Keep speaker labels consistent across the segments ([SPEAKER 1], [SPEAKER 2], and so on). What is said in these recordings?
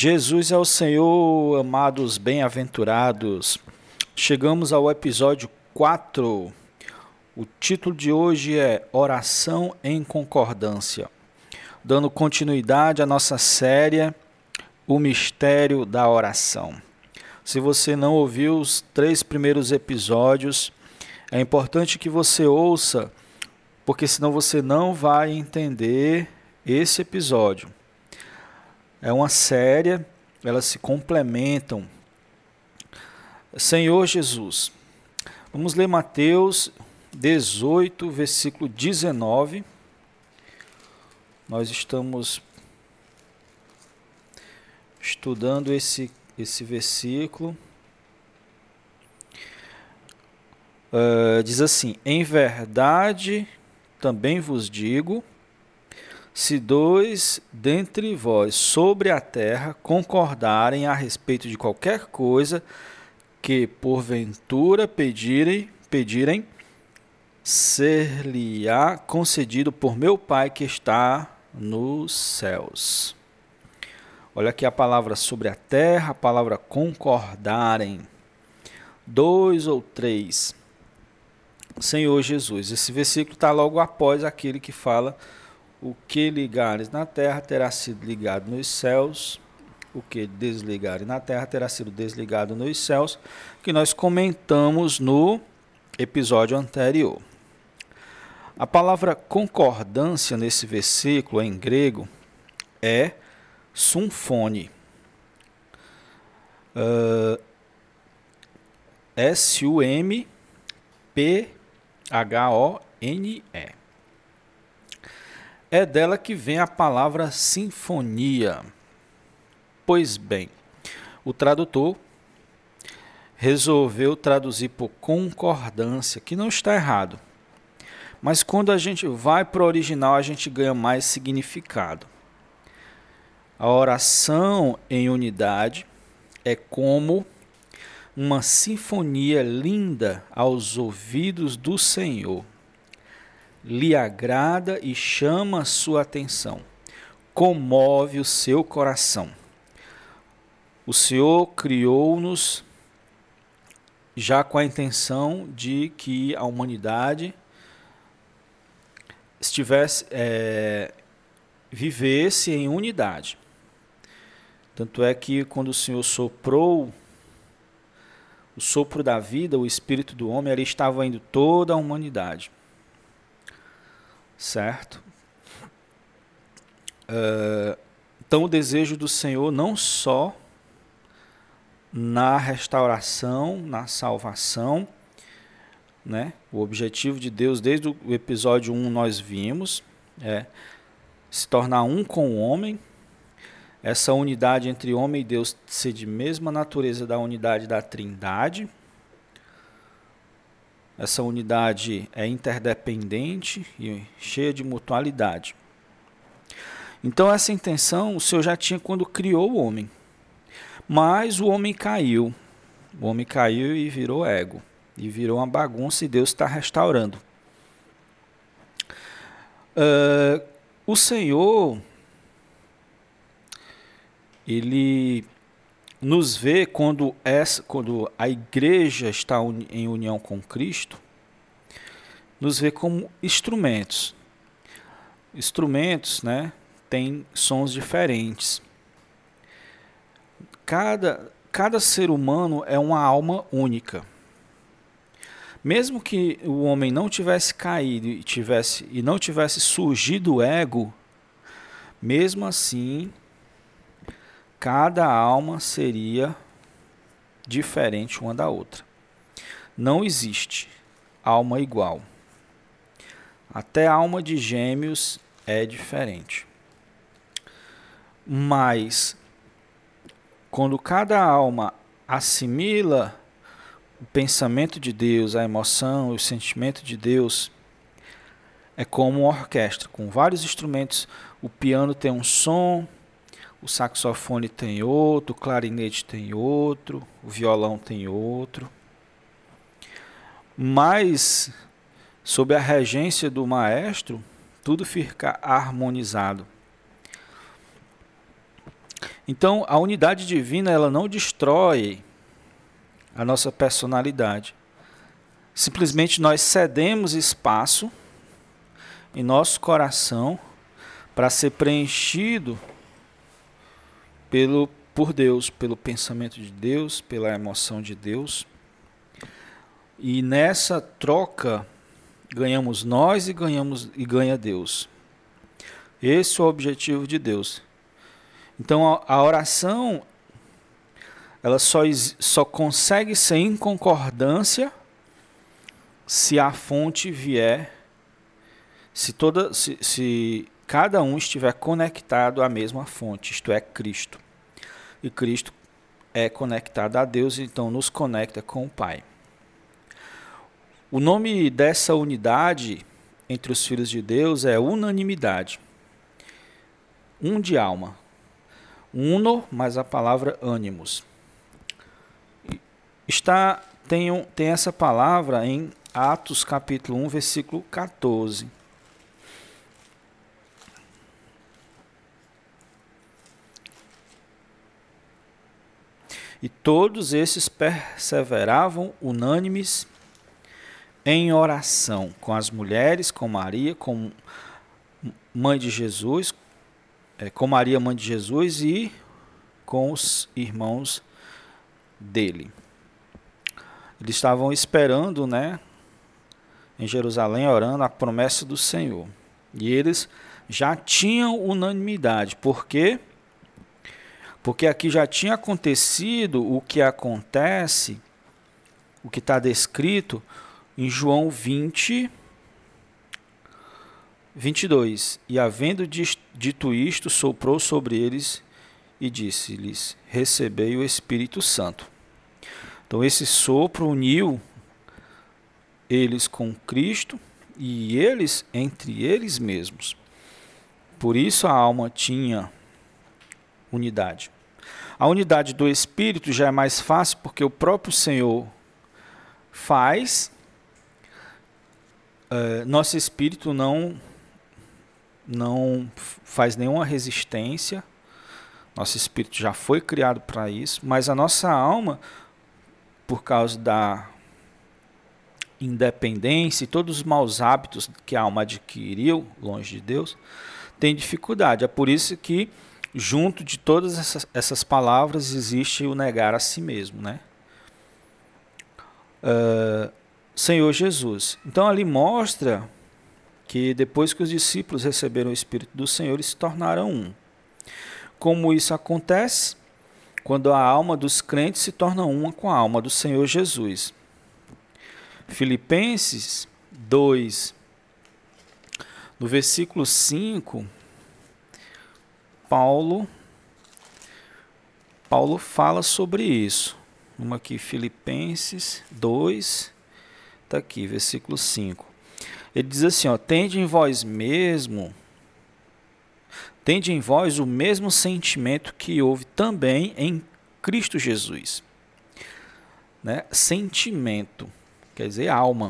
[SPEAKER 1] Jesus é o Senhor, amados bem-aventurados. Chegamos ao episódio 4. O título de hoje é Oração em Concordância. Dando continuidade à nossa série O Mistério da Oração. Se você não ouviu os três primeiros episódios, é importante que você ouça, porque senão você não vai entender esse episódio é uma série, elas se complementam. Senhor Jesus, vamos ler Mateus 18, versículo 19. Nós estamos estudando esse, esse versículo. Uh, diz assim: Em verdade também vos digo se dois dentre vós sobre a terra concordarem a respeito de qualquer coisa que porventura pedirem, pedirem ser-lhe-á concedido por meu Pai que está nos céus. Olha aqui a palavra sobre a terra, a palavra concordarem. Dois ou três. Senhor Jesus. Esse versículo está logo após aquele que fala o que ligares na terra terá sido ligado nos céus, o que desligares na terra terá sido desligado nos céus, que nós comentamos no episódio anterior. A palavra concordância nesse versículo em grego é sumfone. Uh, S-U-M-P-H-O-N-E. É dela que vem a palavra sinfonia. Pois bem, o tradutor resolveu traduzir por concordância, que não está errado. Mas quando a gente vai para o original, a gente ganha mais significado. A oração em unidade é como uma sinfonia linda aos ouvidos do Senhor lhe agrada e chama a sua atenção, comove o seu coração. O Senhor criou-nos já com a intenção de que a humanidade estivesse é, vivesse em unidade. Tanto é que quando o Senhor soprou o sopro da vida, o espírito do homem, ali estava indo toda a humanidade certo? Uh, então, o desejo do Senhor não só na restauração, na salvação, né? O objetivo de Deus, desde o episódio 1, nós vimos, é se tornar um com o homem, essa unidade entre homem e Deus ser de mesma natureza da unidade da Trindade, essa unidade é interdependente e cheia de mutualidade. Então, essa intenção o Senhor já tinha quando criou o homem. Mas o homem caiu. O homem caiu e virou ego. E virou uma bagunça e Deus está restaurando. Uh, o Senhor, ele nos vê quando, essa, quando a igreja está em união com Cristo, nos vê como instrumentos. Instrumentos, né, têm sons diferentes. Cada, cada ser humano é uma alma única. Mesmo que o homem não tivesse caído e, tivesse, e não tivesse surgido o ego, mesmo assim cada alma seria diferente uma da outra. Não existe alma igual. Até alma de gêmeos é diferente. Mas, quando cada alma assimila o pensamento de Deus, a emoção, o sentimento de Deus, é como uma orquestra com vários instrumentos. O piano tem um som, o saxofone tem outro, o clarinete tem outro, o violão tem outro. Mas, sob a regência do maestro, tudo fica harmonizado. Então, a unidade divina ela não destrói a nossa personalidade. Simplesmente nós cedemos espaço em nosso coração para ser preenchido pelo por Deus, pelo pensamento de Deus, pela emoção de Deus. E nessa troca ganhamos nós e ganhamos e ganha Deus. Esse é o objetivo de Deus. Então a, a oração ela só, só consegue ser em concordância se a fonte vier, se toda se, se cada um estiver conectado à mesma fonte, isto é Cristo. E Cristo é conectado a Deus, então nos conecta com o Pai. O nome dessa unidade entre os filhos de Deus é unanimidade. Um de alma. Uno, mas a palavra ânimos. Está tem, tem essa palavra em Atos capítulo 1, versículo 14. E todos esses perseveravam unânimes em oração com as mulheres, com Maria, com mãe de Jesus, é, com Maria, mãe de Jesus, e com os irmãos dele. Eles estavam esperando, né, em Jerusalém, orando a promessa do Senhor. E eles já tinham unanimidade, porque porque aqui já tinha acontecido o que acontece, o que está descrito em João 20, 22. E havendo dito isto, soprou sobre eles e disse-lhes: Recebei o Espírito Santo. Então, esse sopro uniu eles com Cristo e eles entre eles mesmos. Por isso a alma tinha unidade. A unidade do Espírito já é mais fácil porque o próprio Senhor faz uh, nosso espírito não não faz nenhuma resistência. Nosso espírito já foi criado para isso, mas a nossa alma, por causa da independência e todos os maus hábitos que a alma adquiriu longe de Deus, tem dificuldade. É por isso que, junto de todas essas, essas palavras, existe o negar a si mesmo, né? Uh, Senhor Jesus. Então ali mostra que depois que os discípulos receberam o Espírito do Senhor, eles se tornaram um. Como isso acontece? Quando a alma dos crentes se torna uma com a alma do Senhor Jesus. Filipenses 2, no versículo 5, Paulo Paulo fala sobre isso. Uma aqui, Filipenses 2, Está aqui, versículo 5. Ele diz assim: ó, Tende em vós mesmo, tende em vós o mesmo sentimento que houve também em Cristo Jesus. Né? Sentimento, quer dizer alma.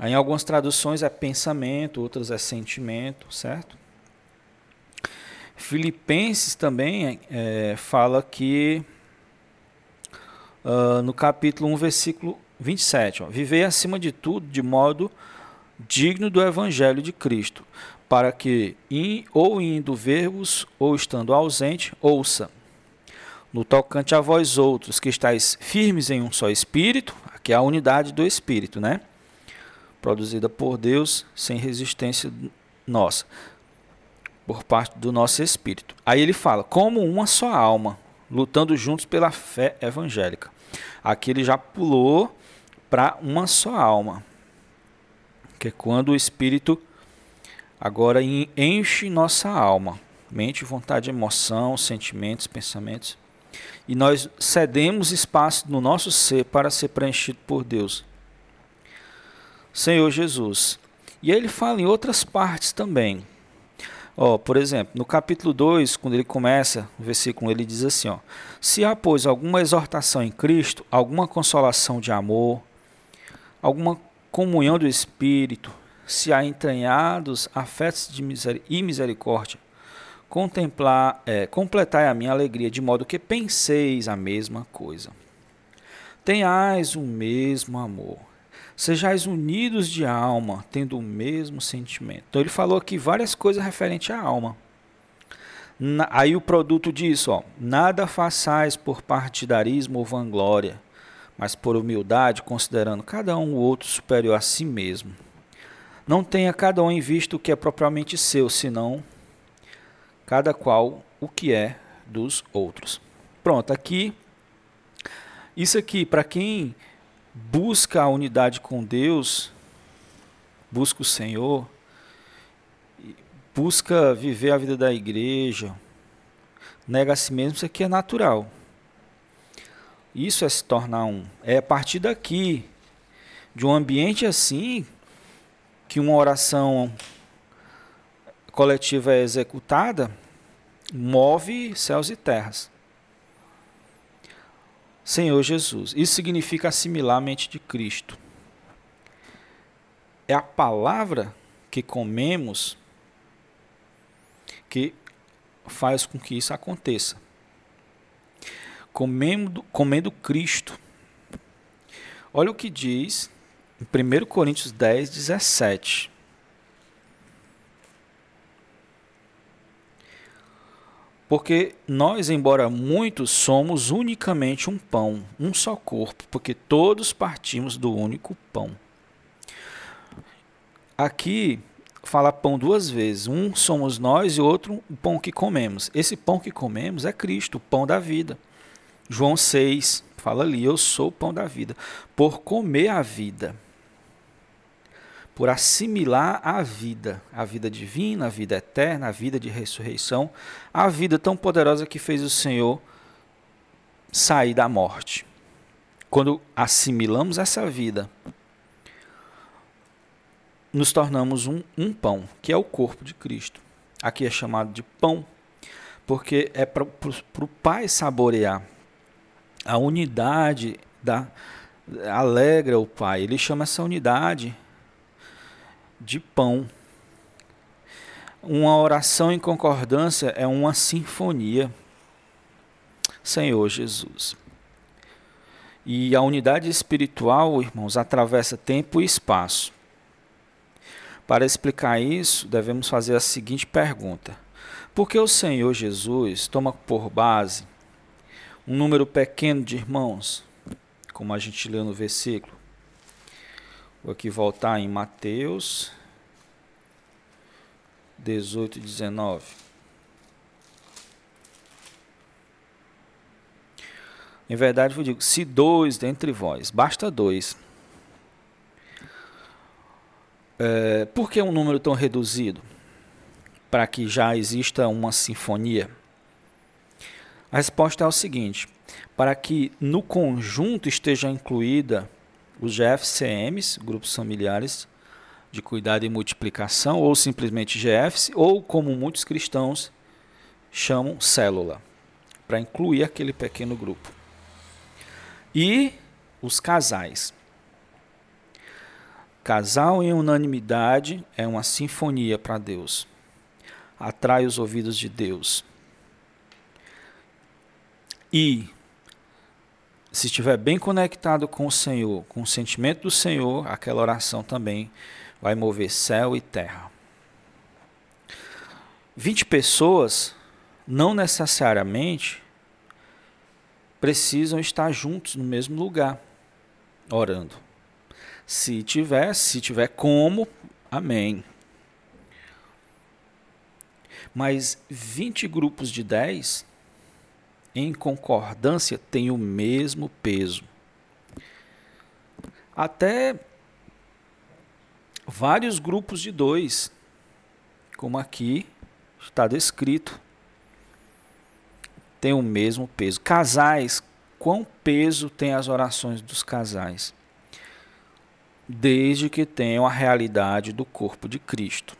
[SPEAKER 1] Em algumas traduções é pensamento, outras é sentimento, certo? Filipenses também é, fala que uh, no capítulo 1, versículo 27. Ó, Vivei acima de tudo de modo digno do evangelho de Cristo, para que, in, ou indo ver-vos, ou estando ausente, ouça. No tocante a vós outros, que estáis firmes em um só espírito, aqui é a unidade do espírito, né? Produzida por Deus, sem resistência nossa, por parte do nosso espírito. Aí ele fala, como uma só alma, lutando juntos pela fé evangélica. Aqui ele já pulou para uma só alma. Que é quando o Espírito agora enche nossa alma, mente, vontade, emoção, sentimentos, pensamentos, e nós cedemos espaço no nosso ser para ser preenchido por Deus. Senhor Jesus. E aí ele fala em outras partes também. Ó, por exemplo, no capítulo 2, quando ele começa, o versículo, ele diz assim, ó: Se há, pois, alguma exortação em Cristo, alguma consolação de amor, alguma comunhão do Espírito, se há entranhados afetos de miser e misericórdia, contemplar, é, completai a minha alegria, de modo que penseis a mesma coisa. Tenhais o mesmo amor. Sejais unidos de alma, tendo o mesmo sentimento. Então ele falou aqui várias coisas referentes à alma. Na, aí o produto disso, ó, nada façais por partidarismo ou vanglória, mas por humildade, considerando cada um o outro superior a si mesmo. Não tenha cada um em vista o que é propriamente seu, senão cada qual o que é dos outros. Pronto, aqui, isso aqui, para quem busca a unidade com Deus, busca o Senhor, busca viver a vida da igreja, nega a si mesmo, isso aqui é natural. Isso é se tornar um. É a partir daqui, de um ambiente assim, que uma oração coletiva é executada, move céus e terras. Senhor Jesus. Isso significa assimilar a mente de Cristo. É a palavra que comemos que faz com que isso aconteça. Comendo, comendo Cristo. Olha o que diz em 1 Coríntios 10, 17. Porque nós, embora muitos, somos unicamente um pão, um só corpo, porque todos partimos do único pão. Aqui fala pão duas vezes. Um somos nós e outro o pão que comemos. Esse pão que comemos é Cristo, o pão da vida. João 6 fala ali: Eu sou o pão da vida. Por comer a vida por assimilar a vida, a vida divina, a vida eterna, a vida de ressurreição, a vida tão poderosa que fez o Senhor sair da morte. Quando assimilamos essa vida, nos tornamos um, um pão, que é o corpo de Cristo. Aqui é chamado de pão, porque é para o Pai saborear a unidade da alegra o Pai. Ele chama essa unidade de pão. Uma oração em concordância é uma sinfonia. Senhor Jesus. E a unidade espiritual, irmãos, atravessa tempo e espaço. Para explicar isso, devemos fazer a seguinte pergunta: Por que o Senhor Jesus toma por base um número pequeno de irmãos, como a gente leu no versículo? Vou aqui voltar em Mateus 18, 19. Em verdade vos digo: se dois dentre vós, basta dois. É, por que um número tão reduzido? Para que já exista uma sinfonia? A resposta é o seguinte: para que no conjunto esteja incluída os GFCMs, grupos familiares de cuidado e multiplicação, ou simplesmente GFs, ou como muitos cristãos chamam célula, para incluir aquele pequeno grupo. E os casais. Casal em unanimidade é uma sinfonia para Deus. Atrai os ouvidos de Deus. E se estiver bem conectado com o Senhor, com o sentimento do Senhor, aquela oração também vai mover céu e terra. 20 pessoas não necessariamente precisam estar juntos no mesmo lugar orando. Se tiver, se tiver como, amém. Mas 20 grupos de 10 em concordância tem o mesmo peso. Até vários grupos de dois, como aqui está descrito, tem o mesmo peso. Casais, quão peso tem as orações dos casais? Desde que tenham a realidade do corpo de Cristo.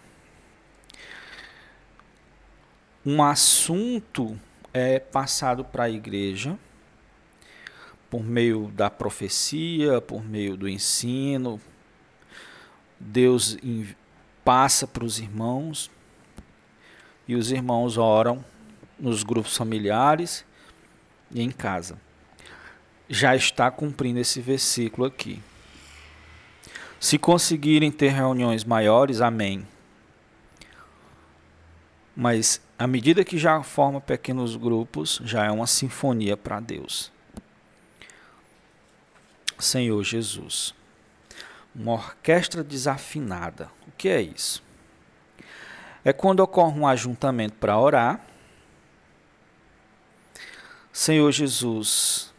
[SPEAKER 1] Um assunto é passado para a igreja por meio da profecia, por meio do ensino. Deus passa para os irmãos e os irmãos oram nos grupos familiares e em casa. Já está cumprindo esse versículo aqui. Se conseguirem ter reuniões maiores, amém. Mas à medida que já forma pequenos grupos, já é uma sinfonia para Deus. Senhor Jesus. Uma orquestra desafinada. O que é isso? É quando ocorre um ajuntamento para orar. Senhor Jesus,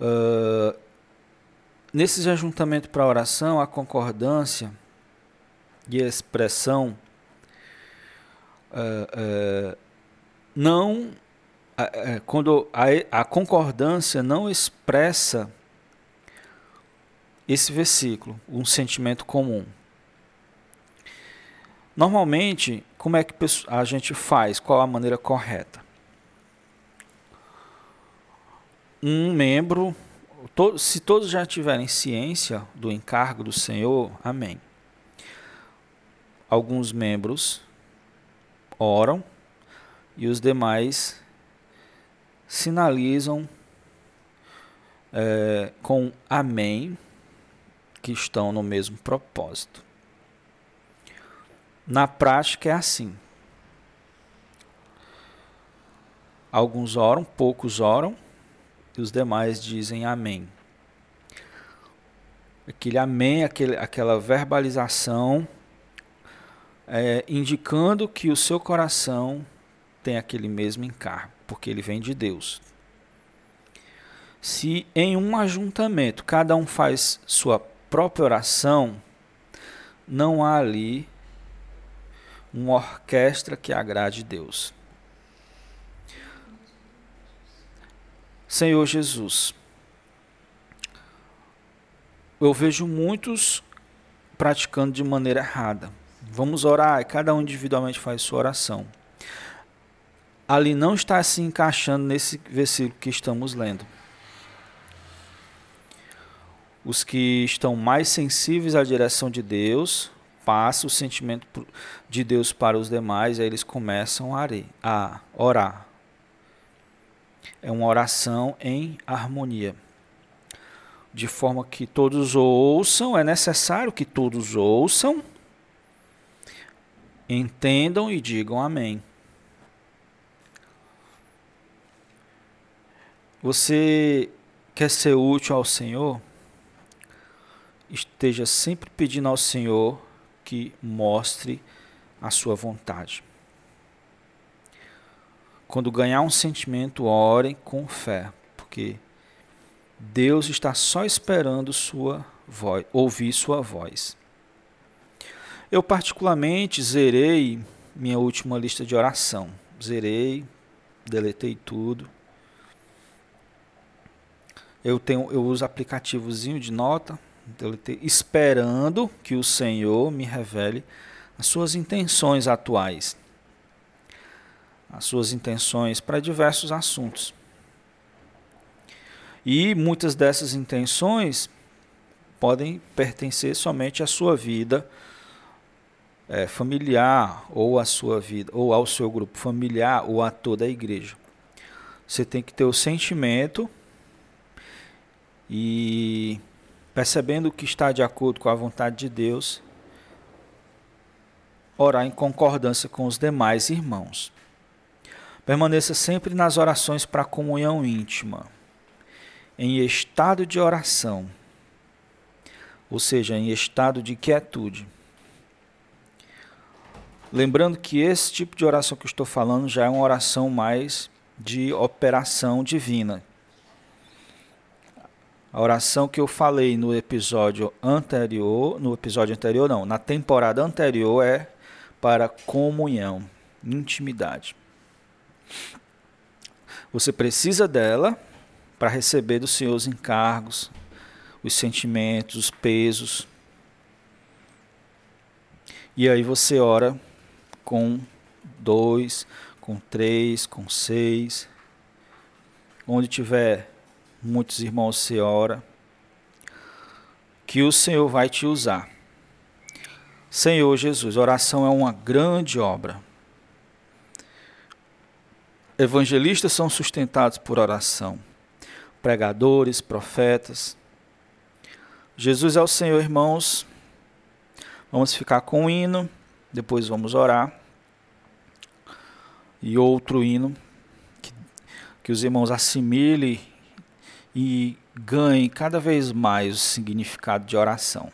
[SPEAKER 1] uh, nesses ajuntamentos para oração, a concordância e a expressão uh, uh, não quando a, a concordância não expressa esse versículo, um sentimento comum. Normalmente, como é que a gente faz? Qual a maneira correta? Um membro, se todos já tiverem ciência do encargo do Senhor, amém. Alguns membros oram e os demais sinalizam é, com amém que estão no mesmo propósito. Na prática é assim. Alguns oram, poucos oram, e os demais dizem amém. Aquele amém, aquele, aquela verbalização é, indicando que o seu coração tem aquele mesmo encargo, porque ele vem de Deus. Se em um ajuntamento cada um faz sua própria oração, não há ali uma orquestra que agrade Deus. Senhor Jesus, eu vejo muitos praticando de maneira errada. Vamos orar, cada um individualmente faz sua oração. Ali não está se encaixando nesse versículo que estamos lendo. Os que estão mais sensíveis à direção de Deus, passa o sentimento de Deus para os demais, aí eles começam a orar. É uma oração em harmonia. De forma que todos ouçam, é necessário que todos ouçam entendam e digam amém. Você quer ser útil ao Senhor? Esteja sempre pedindo ao Senhor que mostre a sua vontade. Quando ganhar um sentimento, orem com fé, porque Deus está só esperando sua voz, ouvir sua voz. Eu, particularmente, zerei minha última lista de oração. Zerei, deletei tudo. Eu, tenho, eu uso aplicativozinho de nota, deletei, esperando que o Senhor me revele as suas intenções atuais. As suas intenções para diversos assuntos. E muitas dessas intenções podem pertencer somente à sua vida é, familiar ou à sua vida, ou ao seu grupo familiar, ou a toda a igreja. Você tem que ter o sentimento e percebendo que está de acordo com a vontade de Deus, orar em concordância com os demais irmãos. Permaneça sempre nas orações para a comunhão íntima, em estado de oração, ou seja, em estado de quietude. Lembrando que esse tipo de oração que eu estou falando já é uma oração mais de operação divina. A oração que eu falei no episódio anterior, no episódio anterior não, na temporada anterior é para comunhão, intimidade. Você precisa dela para receber dos Senhor os encargos, os sentimentos, os pesos. E aí você ora com dois, com três, com seis. Onde tiver muitos irmãos, você ora. Que o Senhor vai te usar.
[SPEAKER 2] Senhor Jesus, oração é uma grande obra. Evangelistas são sustentados por oração, pregadores, profetas. Jesus é o Senhor, irmãos. Vamos ficar com o hino, depois vamos orar. E outro hino que, que os irmãos assimilem e ganhem cada vez mais o significado de oração.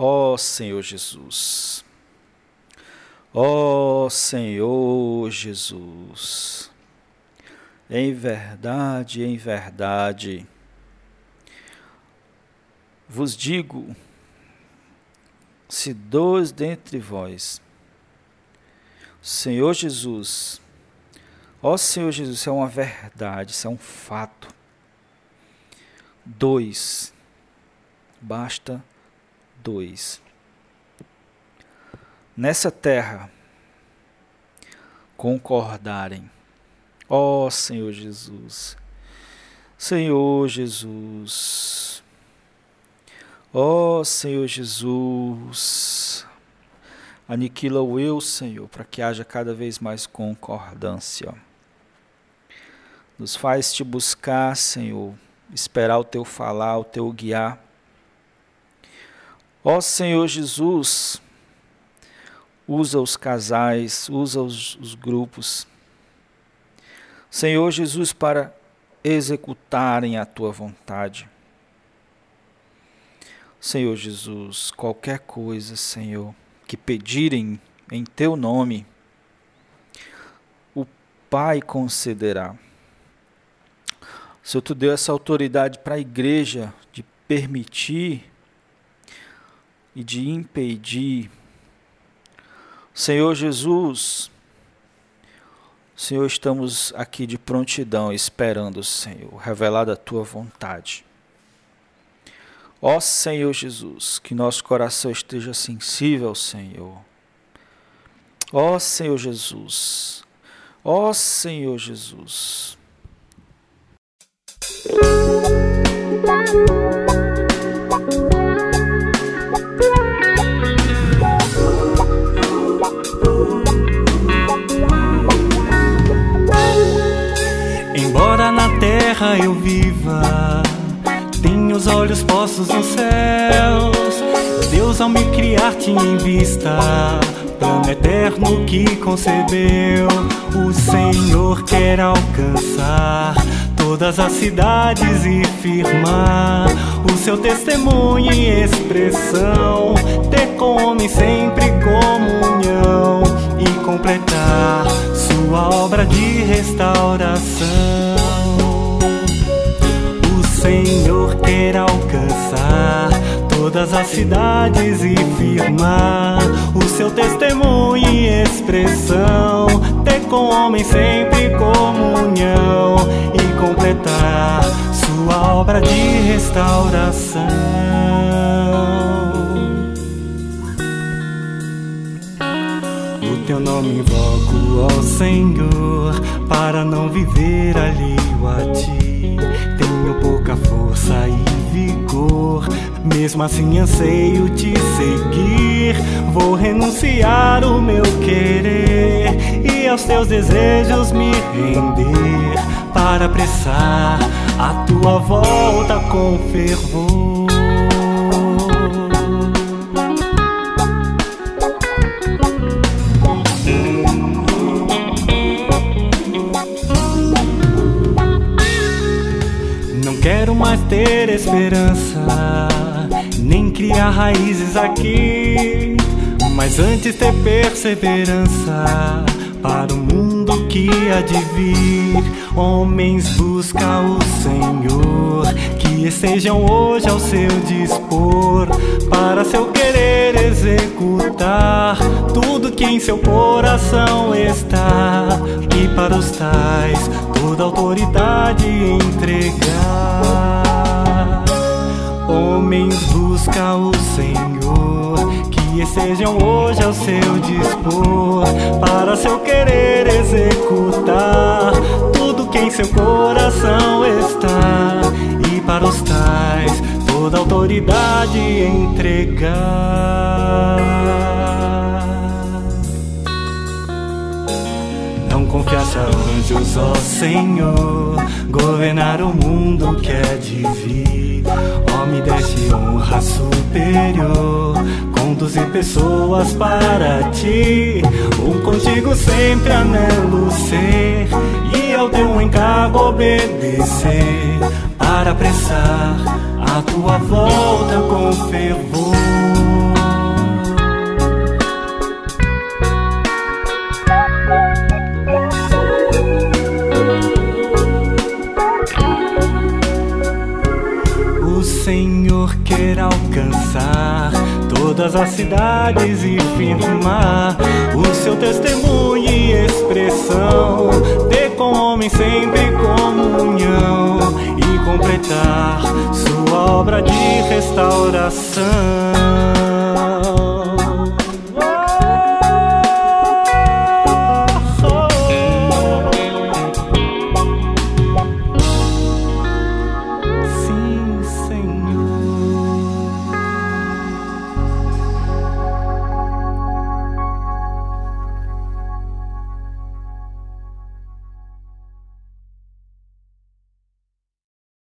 [SPEAKER 2] Ó oh, Senhor Jesus. Ó oh, Senhor Jesus. Em verdade, em verdade, vos digo: se dois dentre vós
[SPEAKER 1] Senhor Jesus, ó Senhor Jesus, isso é uma verdade, isso é um fato. Dois, basta dois. Nessa terra, concordarem, ó Senhor Jesus, Senhor Jesus, ó Senhor Jesus, Aniquila o eu, Senhor, para que haja cada vez mais concordância. Nos faz te buscar, Senhor, esperar o teu falar, o teu guiar. Ó Senhor Jesus, usa os casais, usa os, os grupos. Senhor Jesus, para executarem a tua vontade. Senhor Jesus, qualquer coisa, Senhor que pedirem em teu nome, o Pai concederá. Senhor, tu deu essa autoridade para a igreja de permitir e de impedir. Senhor Jesus, Senhor, estamos aqui de prontidão, esperando, Senhor, revelada a tua vontade. Ó Senhor Jesus, que nosso coração esteja sensível, Senhor. Ó Senhor Jesus, ó Senhor Jesus.
[SPEAKER 3] Terra eu viva tenho os olhos postos nos céus. Deus, ao me criar, tinha em vista plano eterno que concebeu. O Senhor quer alcançar todas as cidades e firmar o seu testemunho e expressão. Ter com homem sempre comunhão e completar sua obra de restauração. Senhor quer alcançar todas as cidades e firmar o seu testemunho e expressão, ter com homem sempre comunhão e completar sua obra de restauração. O teu nome invoco, ó Senhor, para não viver alheio a ti pouca força e vigor. Mesmo assim anseio te seguir. Vou renunciar o meu querer e aos teus desejos me render para apressar a tua volta com fervor. Esperança, nem criar raízes aqui, mas antes ter perseverança para o mundo que há de vir. Homens busca o Senhor, que estejam hoje ao seu dispor, para seu querer executar tudo que em seu coração está, e para os tais toda autoridade entregar. Homens busca o Senhor, que estejam hoje ao seu dispor, para seu querer executar tudo que em seu coração está, e para os tais toda autoridade entregar. Confiança anjos, ó Senhor, governar o mundo que é de vir. Ó, me deste honra superior, conduzir pessoas para ti. O contigo sempre anelo ser, e ao teu encargo obedecer, para apressar a tua volta com fervor. As cidades e firmar o seu testemunho e expressão. Ter com homem sempre comunhão e completar sua obra de restauração.